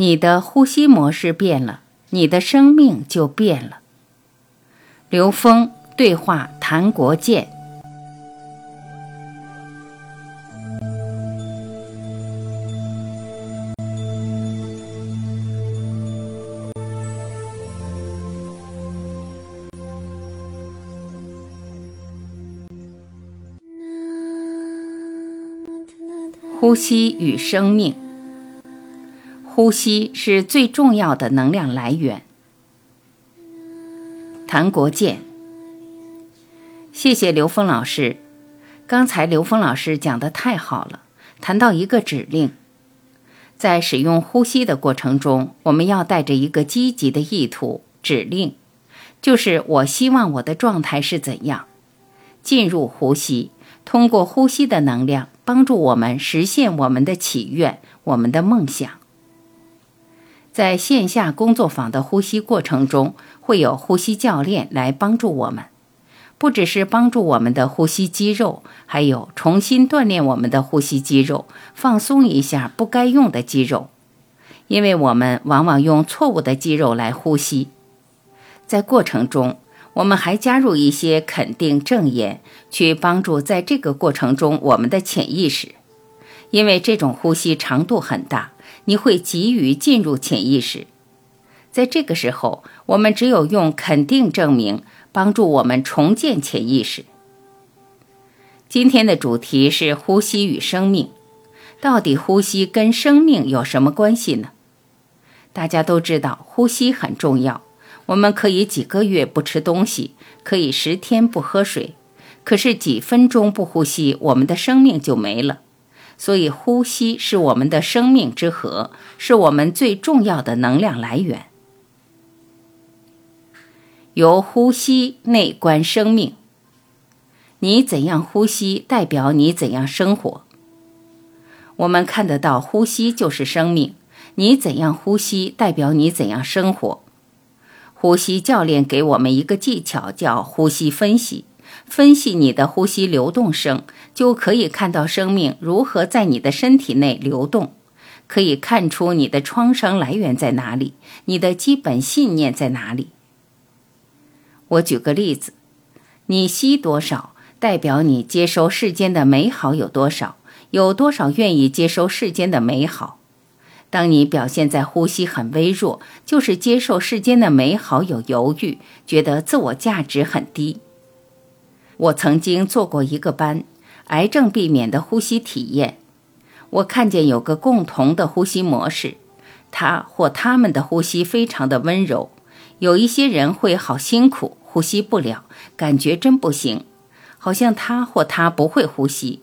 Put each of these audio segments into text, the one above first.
你的呼吸模式变了，你的生命就变了。刘峰对话谭国建。呼吸与生命。呼吸是最重要的能量来源。谭国建，谢谢刘峰老师。刚才刘峰老师讲的太好了，谈到一个指令，在使用呼吸的过程中，我们要带着一个积极的意图，指令就是我希望我的状态是怎样。进入呼吸，通过呼吸的能量。帮助我们实现我们的祈愿、我们的梦想。在线下工作坊的呼吸过程中，会有呼吸教练来帮助我们，不只是帮助我们的呼吸肌肉，还有重新锻炼我们的呼吸肌肉，放松一下不该用的肌肉，因为我们往往用错误的肌肉来呼吸。在过程中。我们还加入一些肯定正言，去帮助在这个过程中我们的潜意识，因为这种呼吸长度很大，你会急于进入潜意识。在这个时候，我们只有用肯定证明帮助我们重建潜意识。今天的主题是呼吸与生命，到底呼吸跟生命有什么关系呢？大家都知道，呼吸很重要。我们可以几个月不吃东西，可以十天不喝水，可是几分钟不呼吸，我们的生命就没了。所以，呼吸是我们的生命之河，是我们最重要的能量来源。由呼吸内观生命，你怎样呼吸，代表你怎样生活。我们看得到，呼吸就是生命。你怎样呼吸，代表你怎样生活。呼吸教练给我们一个技巧，叫呼吸分析。分析你的呼吸流动声，就可以看到生命如何在你的身体内流动，可以看出你的创伤来源在哪里，你的基本信念在哪里。我举个例子，你吸多少，代表你接收世间的美好有多少，有多少愿意接收世间的美好。当你表现在呼吸很微弱，就是接受世间的美好有犹豫，觉得自我价值很低。我曾经做过一个班，癌症避免的呼吸体验。我看见有个共同的呼吸模式，他或他们的呼吸非常的温柔。有一些人会好辛苦，呼吸不了，感觉真不行，好像他或他不会呼吸。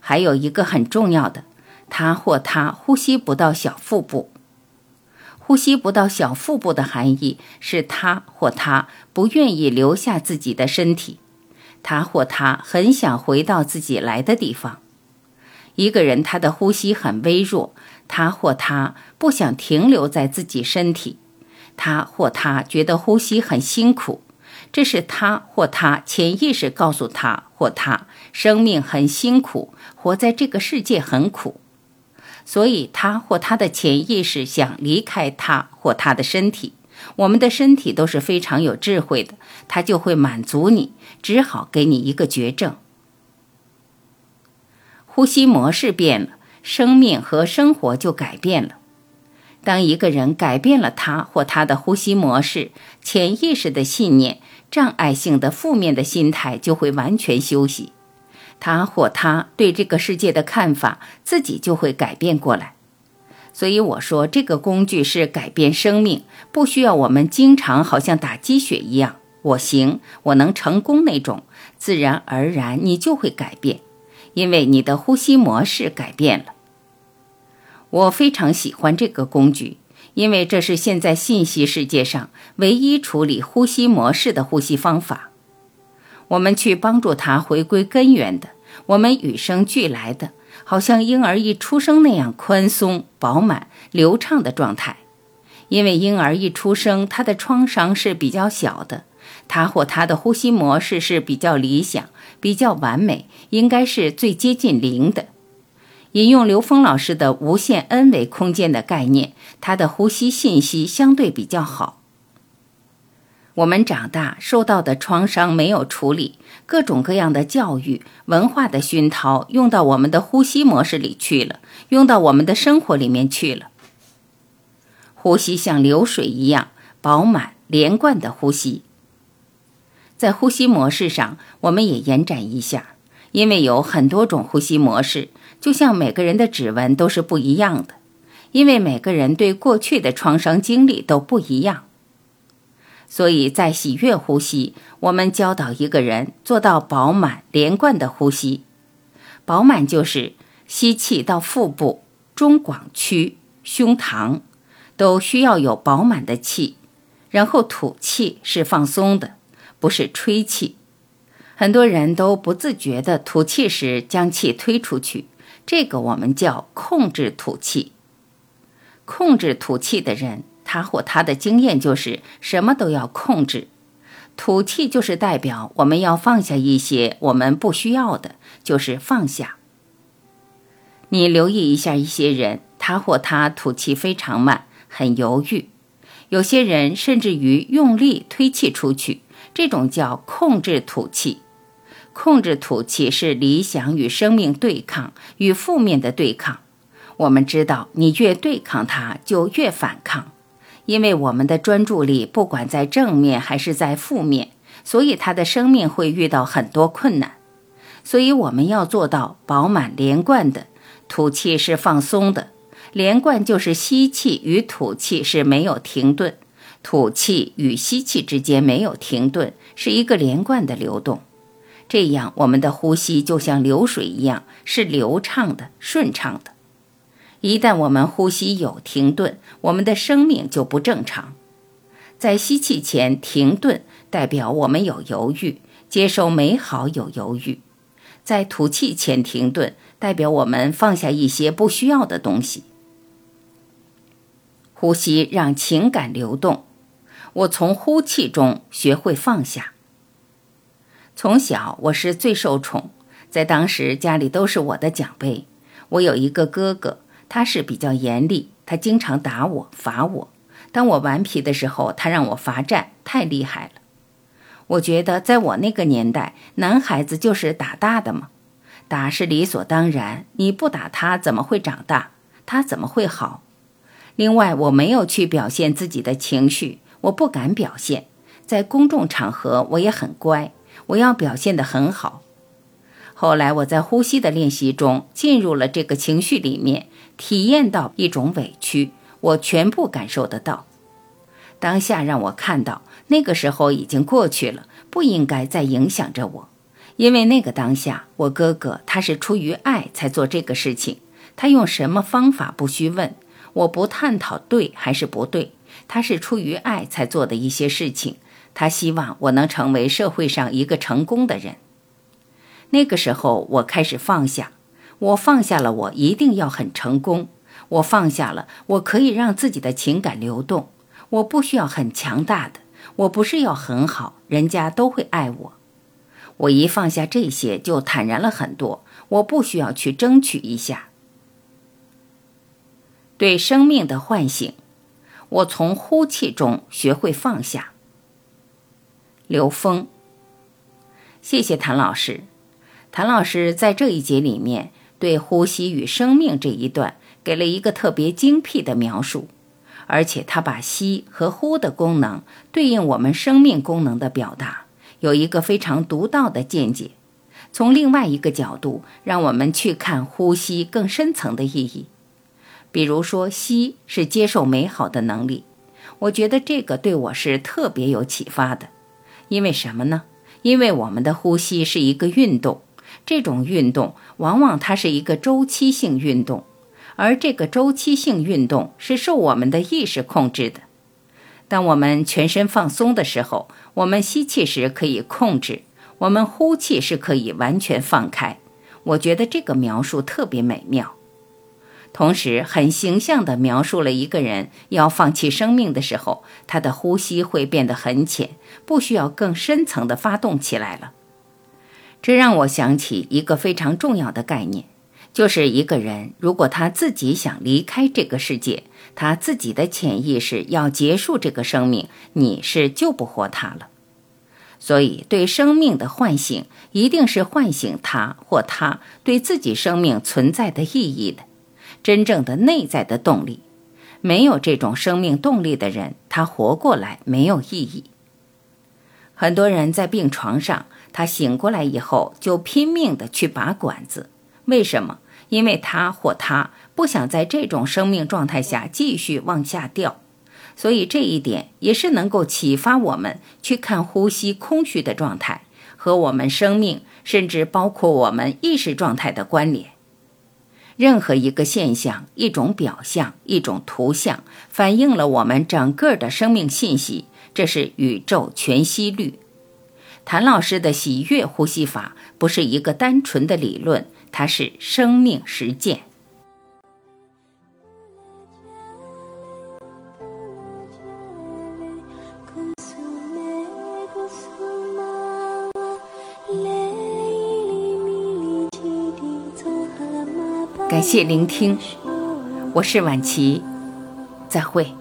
还有一个很重要的。他或他呼吸不到小腹部，呼吸不到小腹部的含义是他或他不愿意留下自己的身体，他或他很想回到自己来的地方。一个人他的呼吸很微弱，他或他不想停留在自己身体，他或他觉得呼吸很辛苦，这是他或他潜意识告诉他或他生命很辛苦，活在这个世界很苦。所以，他或他的潜意识想离开他或他的身体。我们的身体都是非常有智慧的，它就会满足你，只好给你一个绝症。呼吸模式变了，生命和生活就改变了。当一个人改变了他或他的呼吸模式，潜意识的信念、障碍性的负面的心态就会完全休息。他或他对这个世界的看法，自己就会改变过来。所以我说，这个工具是改变生命，不需要我们经常好像打鸡血一样，我行，我能成功那种。自然而然，你就会改变，因为你的呼吸模式改变了。我非常喜欢这个工具，因为这是现在信息世界上唯一处理呼吸模式的呼吸方法。我们去帮助他回归根源的，我们与生俱来的，好像婴儿一出生那样宽松、饱满、流畅的状态。因为婴儿一出生，他的创伤是比较小的，他或他的呼吸模式是比较理想、比较完美，应该是最接近零的。引用刘峰老师的无限 n 维空间的概念，他的呼吸信息相对比较好。我们长大受到的创伤没有处理，各种各样的教育、文化的熏陶用到我们的呼吸模式里去了，用到我们的生活里面去了。呼吸像流水一样饱满连贯的呼吸，在呼吸模式上，我们也延展一下，因为有很多种呼吸模式。就像每个人的指纹都是不一样的，因为每个人对过去的创伤经历都不一样。所以在喜悦呼吸，我们教导一个人做到饱满连贯的呼吸。饱满就是吸气到腹部、中广区、胸膛，都需要有饱满的气，然后吐气是放松的，不是吹气。很多人都不自觉地吐气时将气推出去。这个我们叫控制吐气。控制吐气的人，他或他的经验就是什么都要控制。吐气就是代表我们要放下一些我们不需要的，就是放下。你留意一下一些人，他或他吐气非常慢，很犹豫。有些人甚至于用力推气出去，这种叫控制吐气。控制吐气是理想与生命对抗，与负面的对抗。我们知道，你越对抗它，就越反抗，因为我们的专注力不管在正面还是在负面，所以他的生命会遇到很多困难。所以我们要做到饱满连贯的吐气是放松的，连贯就是吸气与吐气是没有停顿，吐气与吸气之间没有停顿，是一个连贯的流动。这样，我们的呼吸就像流水一样，是流畅的、顺畅的。一旦我们呼吸有停顿，我们的生命就不正常。在吸气前停顿，代表我们有犹豫；接受美好有犹豫。在吐气前停顿，代表我们放下一些不需要的东西。呼吸让情感流动。我从呼气中学会放下。从小我是最受宠，在当时家里都是我的奖杯。我有一个哥哥，他是比较严厉，他经常打我、罚我。当我顽皮的时候，他让我罚站，太厉害了。我觉得在我那个年代，男孩子就是打大的嘛，打是理所当然。你不打他，怎么会长大？他怎么会好？另外，我没有去表现自己的情绪，我不敢表现。在公众场合，我也很乖。我要表现得很好。后来我在呼吸的练习中进入了这个情绪里面，体验到一种委屈，我全部感受得到。当下让我看到，那个时候已经过去了，不应该再影响着我。因为那个当下，我哥哥他是出于爱才做这个事情，他用什么方法不需问，我不探讨对还是不对，他是出于爱才做的一些事情。他希望我能成为社会上一个成功的人。那个时候，我开始放下，我放下了，我一定要很成功。我放下了，我可以让自己的情感流动，我不需要很强大的，我不是要很好，人家都会爱我。我一放下这些，就坦然了很多。我不需要去争取一下。对生命的唤醒，我从呼气中学会放下。刘峰，谢谢谭老师。谭老师在这一节里面对呼吸与生命这一段给了一个特别精辟的描述，而且他把吸和呼的功能对应我们生命功能的表达，有一个非常独到的见解。从另外一个角度，让我们去看呼吸更深层的意义。比如说，吸是接受美好的能力，我觉得这个对我是特别有启发的。因为什么呢？因为我们的呼吸是一个运动，这种运动往往它是一个周期性运动，而这个周期性运动是受我们的意识控制的。当我们全身放松的时候，我们吸气时可以控制，我们呼气是可以完全放开。我觉得这个描述特别美妙。同时，很形象地描述了一个人要放弃生命的时候，他的呼吸会变得很浅，不需要更深层的发动起来了。这让我想起一个非常重要的概念，就是一个人，如果他自己想离开这个世界，他自己的潜意识要结束这个生命，你是救不活他了。所以，对生命的唤醒，一定是唤醒他或他对自己生命存在的意义的，真正的内在的动力。没有这种生命动力的人，他活过来没有意义。很多人在病床上，他醒过来以后就拼命的去拔管子，为什么？因为他或他不想在这种生命状态下继续往下掉。所以这一点也是能够启发我们去看呼吸空虚的状态和我们生命，甚至包括我们意识状态的关联。任何一个现象、一种表象、一种图像，反映了我们整个的生命信息。这是宇宙全息律。谭老师的喜悦呼吸法不是一个单纯的理论，它是生命实践。感谢聆听，我是晚琪，再会。